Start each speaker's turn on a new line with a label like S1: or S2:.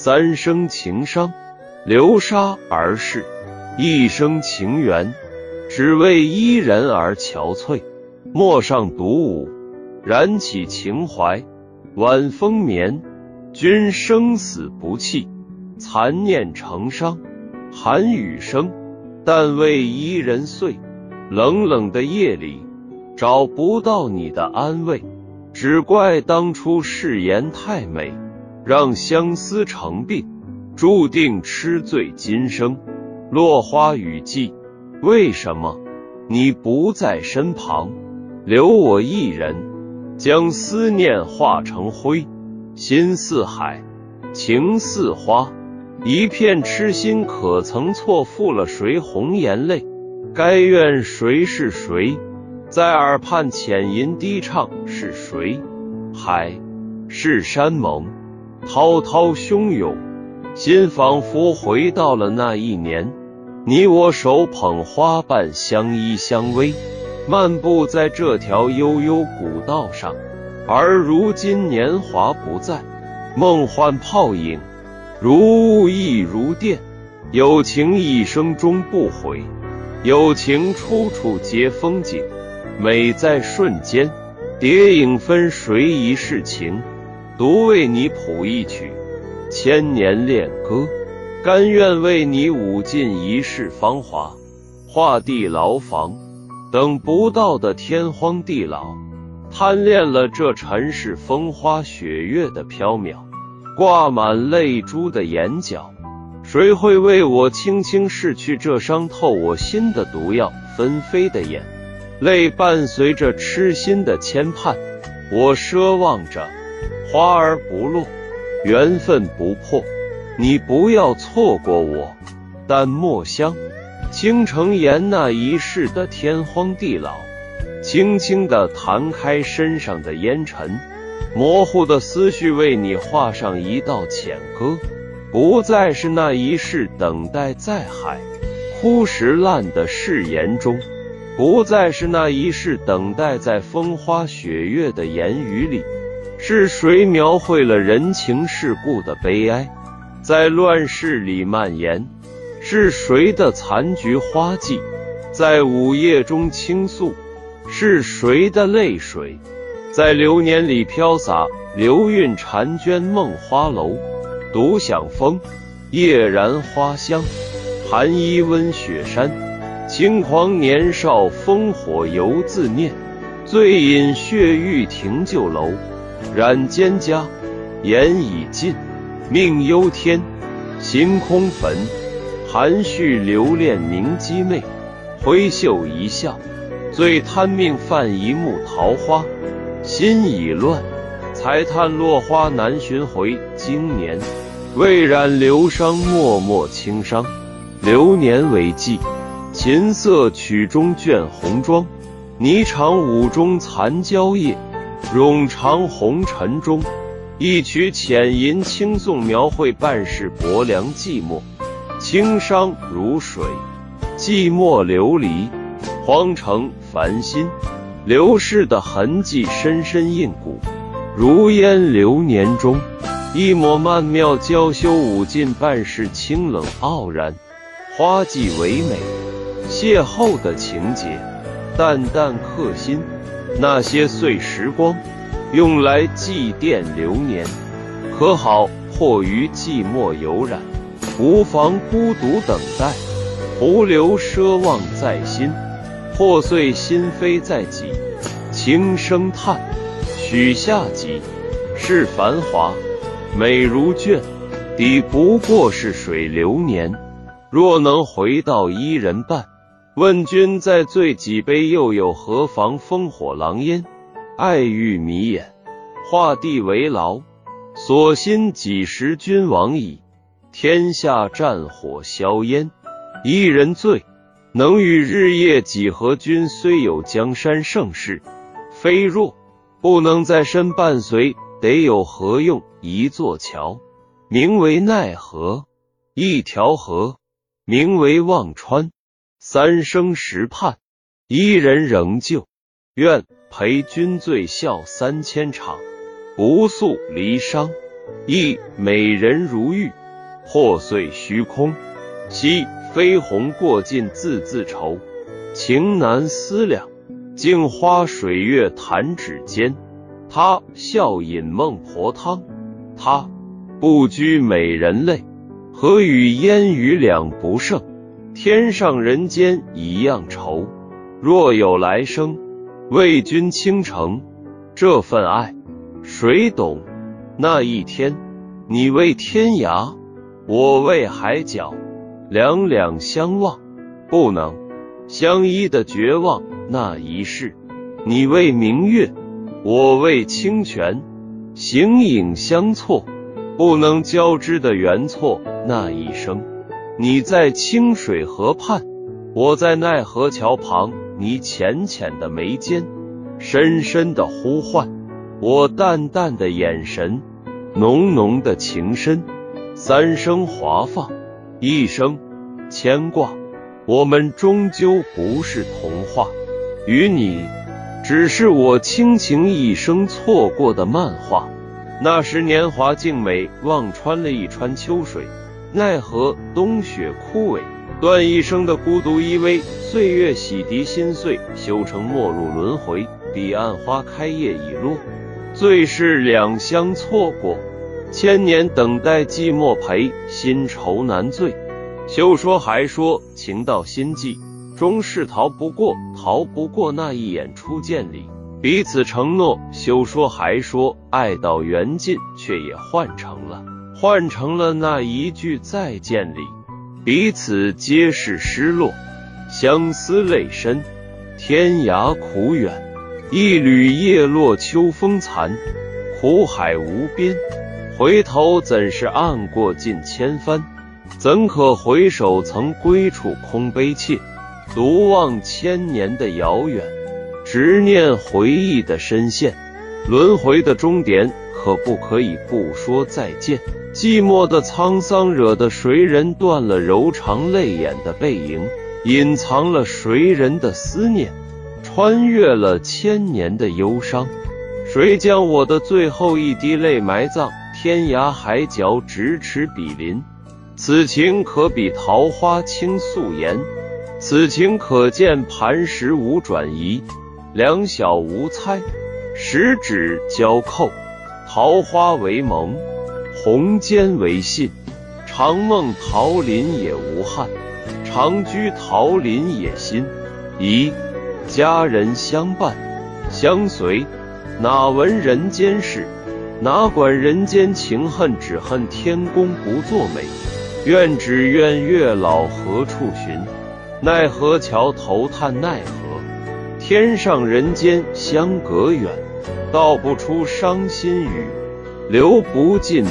S1: 三生情伤，流沙而逝；一生情缘，只为伊人而憔悴。陌上独舞，燃起情怀。晚风眠，君生死不弃，残念成伤。寒雨声，但为伊人碎。冷冷的夜里，找不到你的安慰，只怪当初誓言太美，让相思成病，注定痴醉今生。落花雨季，为什么你不在身旁，留我一人，将思念化成灰？心似海，情似花，一片痴心，可曾错付了谁红颜泪？该怨谁是谁，在耳畔浅吟低唱是谁？海是山盟，滔滔汹涌，心仿佛回到了那一年，你我手捧花瓣相依相偎，漫步在这条悠悠古道上。而如今年华不在，梦幻泡影，如雾亦如电，有情一生终不悔。有情处处皆风景，美在瞬间。蝶影分谁一世情？独为你谱一曲千年恋歌，甘愿为你舞尽一世芳华。画地牢房，等不到的天荒地老，贪恋了这尘世风花雪月的飘渺，挂满泪珠的眼角。谁会为我轻轻拭去这伤透我心的毒药？纷飞的眼泪伴随着痴心的牵绊，我奢望着花儿不落，缘分不破。你不要错过我，淡墨香，倾城岩那一世的天荒地老，轻轻地弹开身上的烟尘，模糊的思绪为你画上一道浅歌。不再是那一世等待在海枯石烂的誓言中，不再是那一世等待在风花雪月的言语里。是谁描绘了人情世故的悲哀，在乱世里蔓延？是谁的残菊花季，在午夜中倾诉？是谁的泪水，在流年里飘洒？流韵婵娟梦花楼。独享风，夜燃花香，寒衣温雪山。轻狂年少，烽火犹自念。醉饮血玉亭旧楼，染蒹葭，言已尽，命忧天。行空坟，含蓄留恋凝鸡媚。挥袖一笑，最贪命犯一幕桃花。心已乱。才叹落花难寻回，经年未染流伤，脉脉轻伤。流年为记，琴瑟曲中倦红妆。霓裳舞中残娇夜，冗长红尘中，一曲浅吟轻颂，描绘半世薄凉寂寞。轻伤如水，寂寞流离，荒城繁心，流逝的痕迹深深印骨。如烟流年中，一抹曼妙娇羞，舞尽半世清冷傲然。花季唯美，邂逅的情节，淡淡刻心。那些碎时光，用来祭奠流年，可好？迫于寂寞有染，无妨孤独等待。徒留奢望在心，破碎心扉在己，轻声叹。许下己，是繁华，美如卷，抵不过是水流年。若能回到伊人伴，问君再醉几杯，又有何妨？烽火狼烟，爱欲迷眼，画地为牢。所心几时君往矣？天下战火硝烟，一人醉，能与日夜几何？君虽有江山盛世，非若。不能在身伴随，得有何用？一座桥，名为奈何；一条河，名为忘川。三生石畔，伊人仍旧。愿陪君醉笑三千场，不诉离殇。亦美人如玉，破碎虚空。惜飞鸿过尽字字愁，情难思量，镜花水月弹指间。他笑饮孟婆汤，他不拘美人泪，何与烟雨两不胜？天上人间一样愁。若有来生，为君倾城，这份爱谁懂？那一天，你为天涯，我为海角。两两相望，不能相依的绝望。那一世，你为明月，我为清泉，形影相错，不能交织的缘错。那一生，你在清水河畔，我在奈何桥旁。你浅浅的眉间，深深的呼唤，我淡淡的眼神，浓浓的情深，三生华放。一生牵挂，我们终究不是童话。与你，只是我倾情一生错过的漫画。那时年华静美，望穿了一川秋水，奈何冬雪枯萎，断一生的孤独依偎。岁月洗涤心碎，修成陌路轮回。彼岸花开叶已落，最是两相错过。千年等待，寂寞陪，新愁难醉。休说还说，情到心际，终是逃不过，逃不过那一眼初见里彼此承诺。休说还说，爱到缘尽，却也换成了，换成了那一句再见里，彼此皆是失落，相思泪深，天涯苦远。一缕叶落秋风残，苦海无边。回头怎是岸过尽千帆？怎可回首曾归处空悲切？独望千年的遥远，执念回忆的深陷。轮回的终点，可不可以不说再见？寂寞的沧桑，惹得谁人断了柔肠泪眼的背影，隐藏了谁人的思念，穿越了千年的忧伤。谁将我的最后一滴泪埋葬？天涯海角，咫尺比邻。此情可比桃花倾素颜，此情可见磐石无转移。两小无猜，十指交扣，桃花为盟，红笺为信。长梦桃林也无憾，长居桃林也心仪。佳人相伴相随，哪闻人间事？哪管人间情恨？只恨天公不作美。愿只愿月老何处寻？奈何桥头叹奈何？天上人间相隔远，道不出伤心语，流不尽